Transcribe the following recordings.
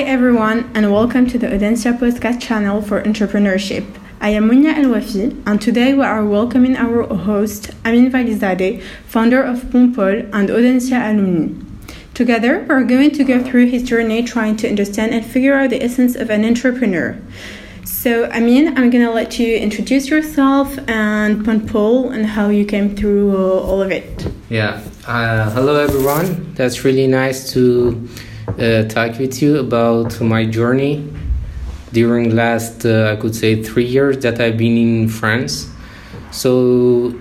Hi everyone and welcome to the Audencia podcast channel for entrepreneurship. I am Mounia El Wafi and today we are welcoming our host Amin Valizadeh, founder of Pontpol and Audencia alumni. Together, we're going to go through his journey trying to understand and figure out the essence of an entrepreneur. So, Amin, I'm gonna let you introduce yourself and Pontpol and how you came through uh, all of it. Yeah. Uh, hello, everyone. That's really nice to uh, talk with you about my journey during last uh, I could say three years that I've been in France. So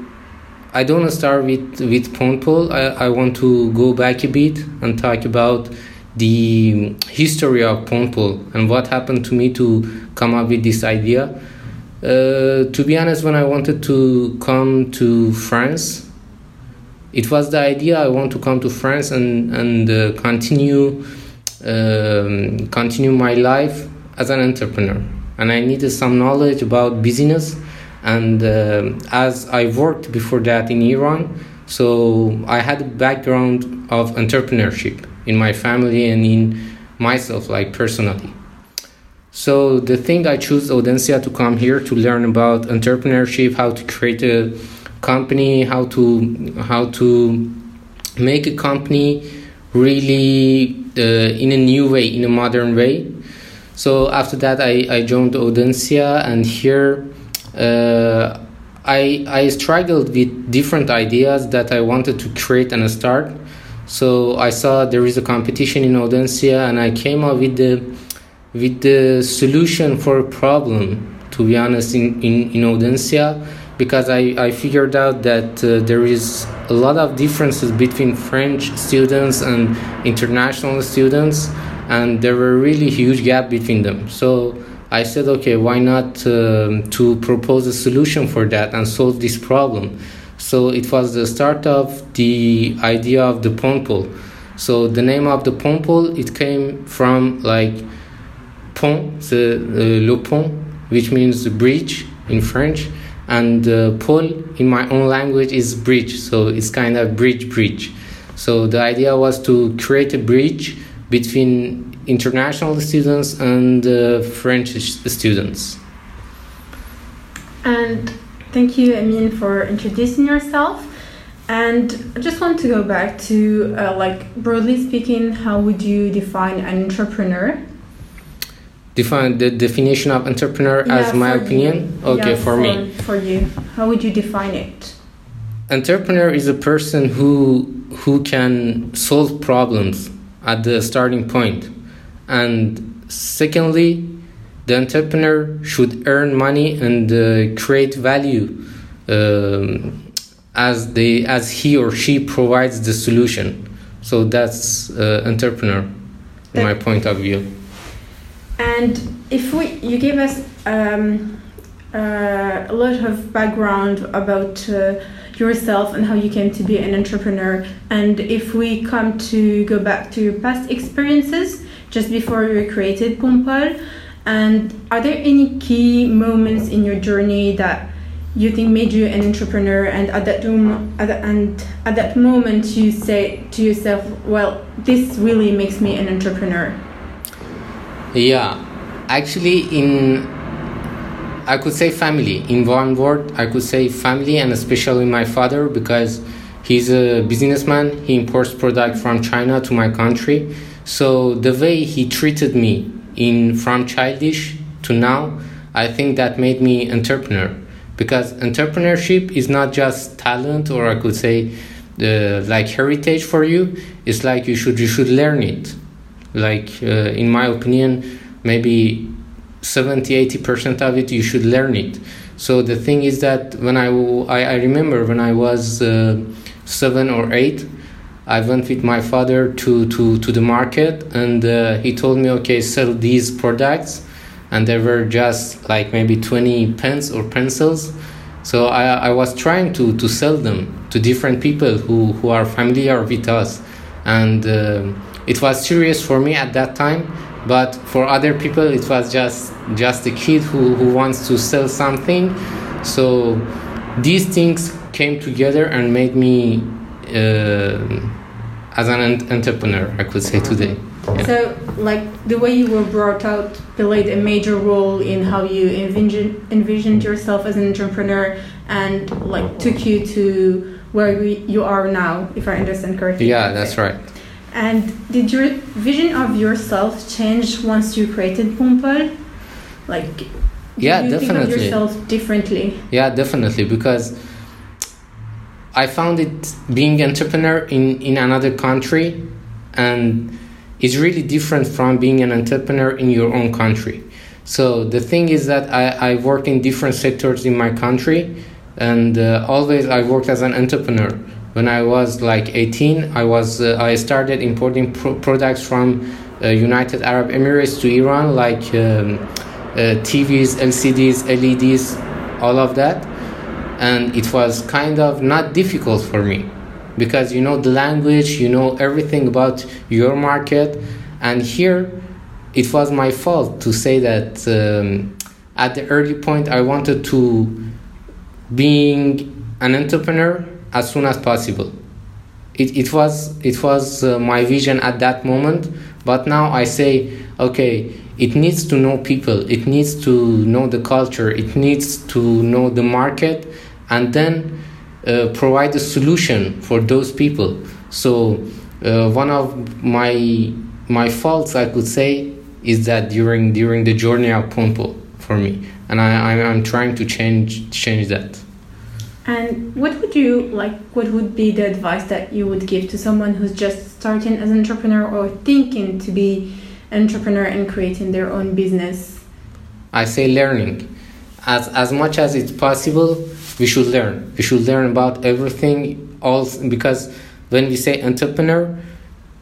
I don't want to start with with Pontpol. I, I want to go back a bit and talk about the history of Pontpol and what happened to me to come up with this idea. Uh, to be honest, when I wanted to come to France, it was the idea I want to come to France and and uh, continue um, continue my life as an entrepreneur. And I needed some knowledge about business. And uh, as I worked before that in Iran, so I had a background of entrepreneurship in my family and in myself, like personally. So the thing I choose Audencia to come here to learn about entrepreneurship, how to create a company, how to how to make a company really in a new way, in a modern way. So after that, I, I joined Audencia, and here uh, I I struggled with different ideas that I wanted to create and start. So I saw there is a competition in Audencia, and I came up with the with the solution for a problem. To be honest, in in, in Audencia because I, I figured out that uh, there is a lot of differences between French students and international students, and there were really huge gap between them. So I said, okay, why not um, to propose a solution for that and solve this problem? So it was the start of the idea of the Pontpol. So the name of the Pontpol it came from like pont, the uh, le pont, which means bridge in French and uh, pole in my own language is bridge. So it's kind of bridge bridge. So the idea was to create a bridge between international students and uh, french students. And thank you amin for introducing yourself. And I just want to go back to uh, like broadly speaking how would you define an entrepreneur define the definition of entrepreneur yeah, as my opinion? you. okay yeah, for, for, me. for you. How would you define it? Entrepreneur is a person who who can solve problems at the starting point. And secondly the entrepreneur should earn money and uh, create value um, as they as he or she provides the solution. So that's uh, entrepreneur that, my point of view and if we, you gave us um, uh, a lot of background about uh, yourself and how you came to be an entrepreneur, and if we come to go back to your past experiences just before you created Pontpol, and are there any key moments in your journey that you think made you an entrepreneur? And at that at the, and at that moment you say to yourself well this really makes me an entrepreneur yeah, actually, in I could say family. In one word, I could say family, and especially my father because he's a businessman. He imports product from China to my country. So the way he treated me in from childish to now, I think that made me entrepreneur because entrepreneurship is not just talent or I could say uh, like heritage for you. It's like you should you should learn it like uh, in my opinion maybe 70 80% of it you should learn it. So the thing is that when i i, I remember when i was uh, 7 or 8 i went with my father to to to the market and uh, he told me okay sell these products. And they were just like maybe 20 pens or pencils. So I, I was trying to, to sell them to different people who, who are familiar with us. And uh, it was serious for me at that time but for other people it was just just a kid who, who wants to sell something so these things came together and made me uh, as an entrepreneur, I could say today. Yeah. So, like the way you were brought out played a major role in how you envision, envisioned yourself as an entrepreneur, and like took you to where we, you are now, if I understand correctly. Yeah, that's right. And did your vision of yourself change once you created Pontpol? Like, did Yeah, you think of definitely. yourself differently? Yeah, definitely because I found it being entrepreneur in in another country and it's really different from being an entrepreneur in your own country. So the thing is that I, I work in different sectors in my country and uh, always I worked as an entrepreneur. When I was like 18, I was uh, I started importing pro- products from uh, United Arab Emirates to Iran like um, uh, TVs, LCDs, LEDs, all of that. And it was kind of not difficult for me because you know the language, you know everything about your market. And here it was my fault to say that um, at the early point I wanted to being an entrepreneur as soon as possible. It, it was it was uh, my vision at that moment, but now I say okay, it needs to know people, it needs to know the culture, it needs to know the market, and then uh, provide a solution for those people. So uh, one of my my faults I could say is that during during the journey of Pontpol for me, and I I'm, I'm trying to change change that. And what would you like? What would be the advice that you would give to someone who's just starting as an entrepreneur or thinking to be an entrepreneur and creating their own business? I say learning. As as much as it's possible, we should learn. We should learn about everything. All because when we say entrepreneur,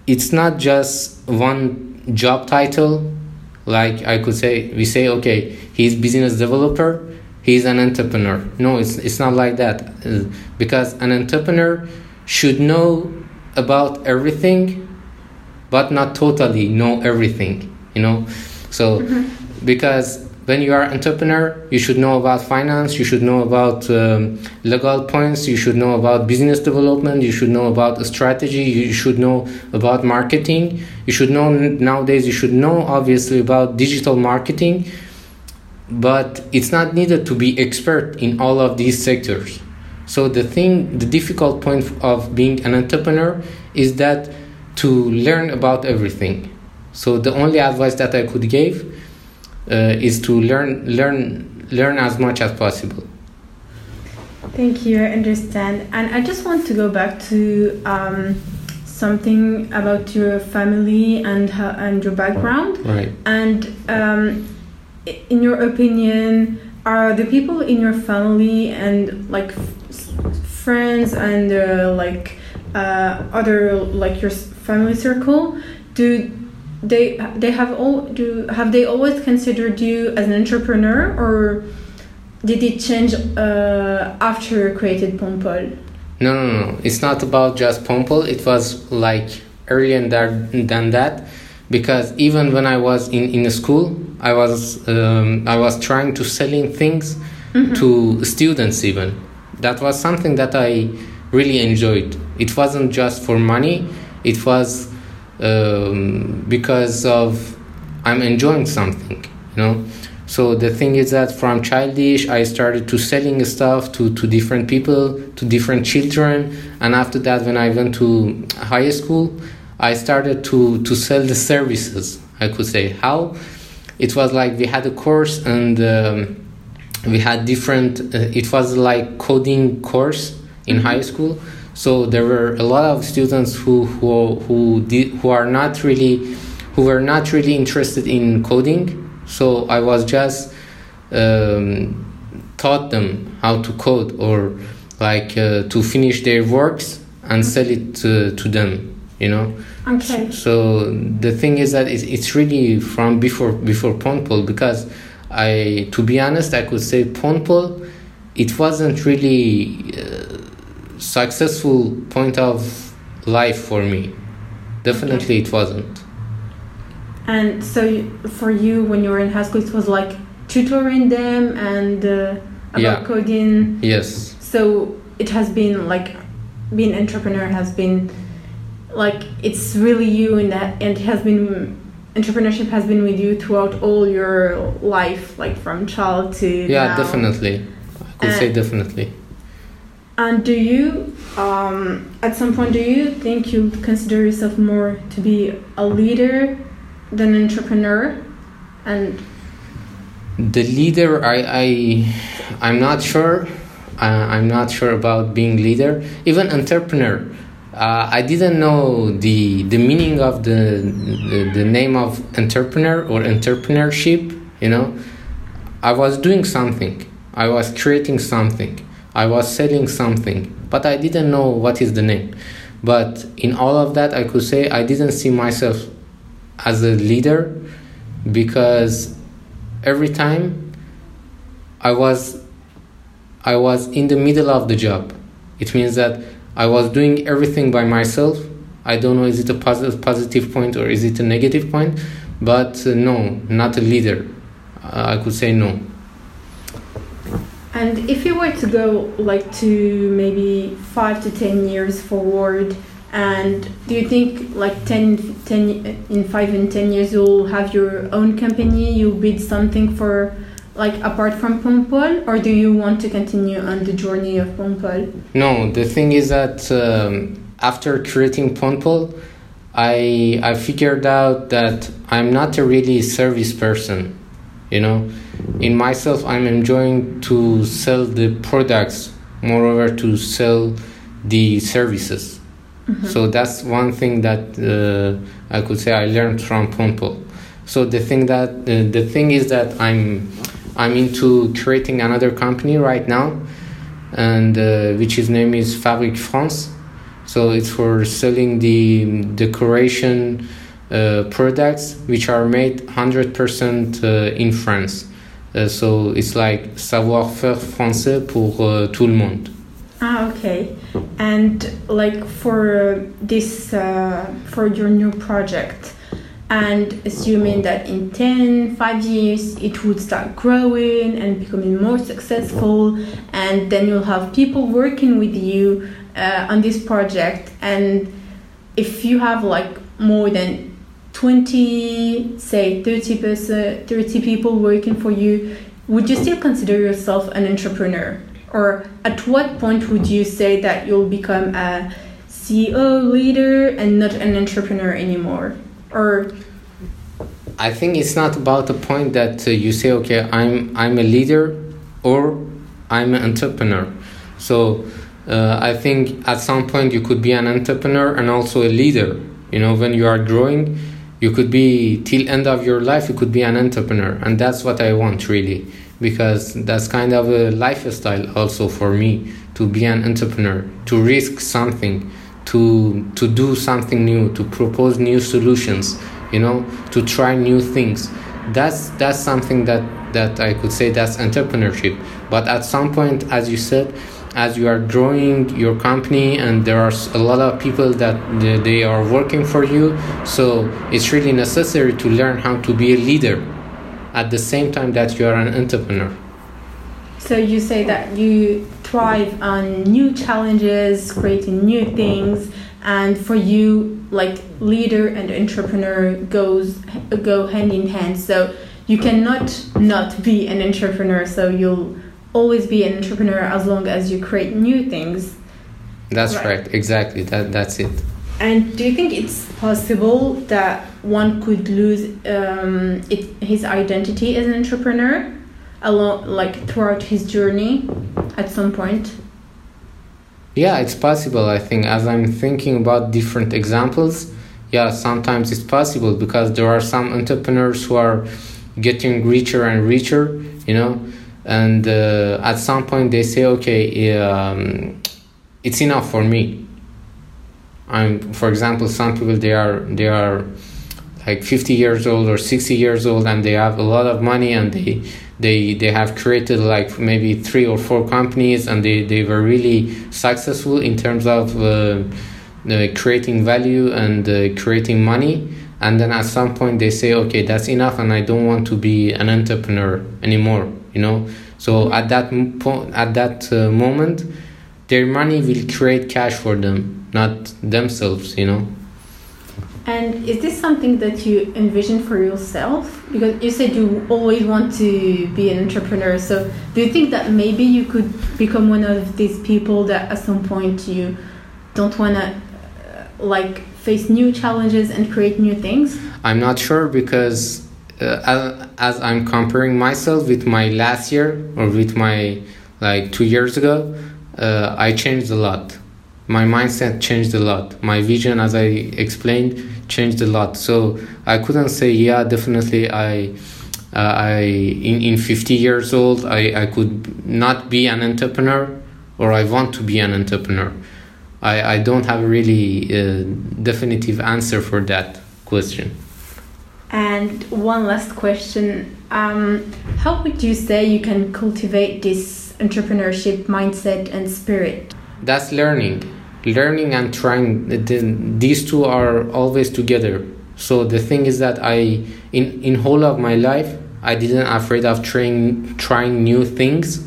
it's not just one job title. Like I could say, we say okay, he's business developer, he's an entrepreneur. No, it's it's not like that. Uh, because an entrepreneur should know about everything, but not totally know everything. You know, so because when you are entrepreneur you should know about finance you should know about um, legal points you should know about business development you should know about strategy you should know about marketing you should know nowadays you should know obviously about digital marketing but it's not needed to be expert in all of these sectors so the thing the difficult point of being an entrepreneur is that to learn about everything so the only advice that i could give uh, is to learn learn learn as much as possible Thank you, I understand. And I just want to go back to um, something about your family and how, and your background. right And um, in your opinion, are the people in your family and like friends and uh, like uh, other like your family circle, do they they have all do have they always considered you as an entrepreneur or did it change uh, after you created Pontpol? no no no it's not about just Pontpol it was like earlier than, than that because even when i was in, in school i was um, i was trying to selling things to students even. That was something that i really enjoyed. It wasn't just for money. It was um, because of i'm enjoying something you know? So the thing is that from childish i started to selling stuff to, to different people to different children. And after that when i went to high school i started to, to sell the services i could say. How it was like we had a course and um, we had different uh, it was like coding course in high school. So there were a lot of students who who who did, who are not really who were not really interested in coding. So i was just um, taught them how to code or like uh, to finish their works and sell it to, to them you know Okay. so the thing is that it's, it's really from before before Pontpol because I to be honest I could say Pontpol it wasn't really uh, successful point of life for me definitely it wasn't And so for you, when you were in high school, it was like tutoring them and uh, about Yeah. coding. yes So it has been like being entrepreneur has been like it's really you and that and it has been entrepreneurship has been with you throughout all your life like from child to yeah now. definitely. I could say definitely. And do you um, at some point do you think you consider yourself more to be a leader than an entrepreneur? And the leader i i i'm not sure. Uh, i'm not sure about being leader. Even entrepreneur uh, i didn't know the the meaning of the, the the name of entrepreneur or entrepreneurship you know. I was doing something. I was creating something. I was selling something but i didn't know what is the name. But in all of that i could say i didn't see myself as a leader because every time I was I was in the middle of the job. It means that I was doing everything by myself. I don't know is it a positive positive point or is it a negative point, but uh, no, not a leader. Uh, I could say no. And if you were to go like to maybe five to ten years forward, and do you think like 10, 10 in five and ten years you'll have your own company, you'll build something for like apart from Pontpol, or do you want to continue on the journey of Pontpol? No, the thing is that um, after creating Pontpol, I I figured out that I'm not a really service person. You know, in myself, I'm enjoying to sell the products, moreover to sell the services. So that's one thing that uh, I could say I learned from Pontpol. So the thing that uh, the thing is that I'm I'm into creating another company right now, and uh, which his name is Fabric France. So it's for selling the decoration uh, products which are made hundred percent uh, in France. Uh, so it's like savoir-faire français pour uh, tout le monde. Ah, okay. And like for this, uh, for your new project, and assuming that in 10, 5 years it would start growing and becoming more successful, and then you'll have people working with you uh, on this project. And if you have like more than 20, say 30 person, 30 people working for you, would you still consider yourself an entrepreneur? Or at what point would you say that you'll become a CEO leader and not an entrepreneur anymore? Or I think it's not about the point that uh, you say, okay, I'm I'm a leader or I'm an entrepreneur. So uh, I think at some point you could be an entrepreneur and also a leader. You know, when you are growing, you could be till end of your life you could be an entrepreneur, and that's what I want really because that's kind of a lifestyle also for me to be an entrepreneur, to risk something, to to do something new, to propose new solutions you know to try new things. That's that's something that that i could say that's entrepreneurship. But at some point as you said as you are growing your company and there are a lot of people that they, they are working for you so it's really necessary to learn how to be a leader at the same time that you are an entrepreneur so you say that you thrive on new challenges, creating new things, and for you, like leader and entrepreneur goes go hand in hand. So you cannot not be an entrepreneur. So you'll always be an entrepreneur as long as you create new things. that's Right. right exactly that that's it And do you think it's possible that one could lose um, it, his identity as an entrepreneur, along like throughout his journey, at some point? Yeah, it's possible. I think as I'm thinking about different examples, yeah, sometimes it's possible because there are some entrepreneurs who are getting richer and richer, you know, and uh, at some point they say, okay, um, it's enough for me. I'm, for example, some people they are they are like 50 years old or 60 years old and they have a lot of money and they they they have created like maybe three or four companies and they, they were really successful in terms of uh, uh, creating value and uh, creating money. And then at some point they say okay that's enough and i don't want to be an entrepreneur anymore you know? So at that point at that uh, moment their money will create cash for them not themselves you know And is this something that you envision for yourself? Because you said you always want to be an entrepreneur. So do you think that maybe you could become one of these people that at some point you don't want to uh, like face new challenges and create new things? I'm not sure because uh, as, I'm comparing myself with my last year or with my like two years ago, uh, I changed a lot. My mindset changed a lot. My vision, as I explained, changed a lot. So I couldn't say, yeah, definitely I. Uh, I in, in 50 years old I, I could not be an entrepreneur or I want to be an entrepreneur. I, I don't have really uh, definitive answer for that question. And one last question. Um, how would you say you can cultivate this entrepreneurship mindset and spirit? That's learning. Learning and trying. These two are always together. So the thing is that I, in, in whole of my life, I didn't afraid of trying, trying new things.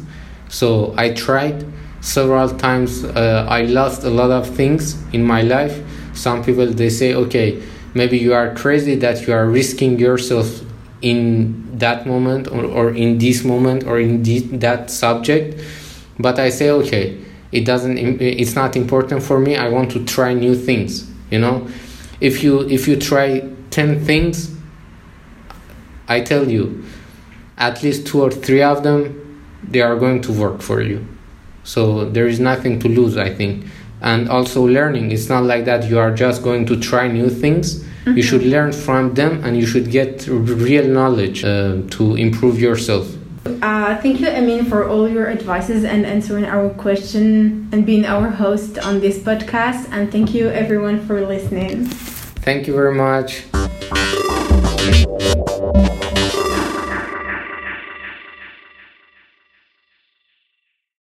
So I tried several times. Uh, I lost a lot of things in my life. Some people, they say, okay, maybe you are crazy that you are risking yourself in that moment or, or in this moment or in this, that subject but i say okay it doesn't it's not important for me i want to try new things you know? If you if you try 10 things i tell you at least two or three of them they are going to work for you. So there is nothing to lose i think. And also learning it's not like that you are just going to try new things. Mm-hmm. you should learn from them and you should get real knowledge uh, to improve yourself uh, thank you, Amin, for all your advices and answering our question and being our host on this podcast. And thank you, everyone, for listening. Thank you very much.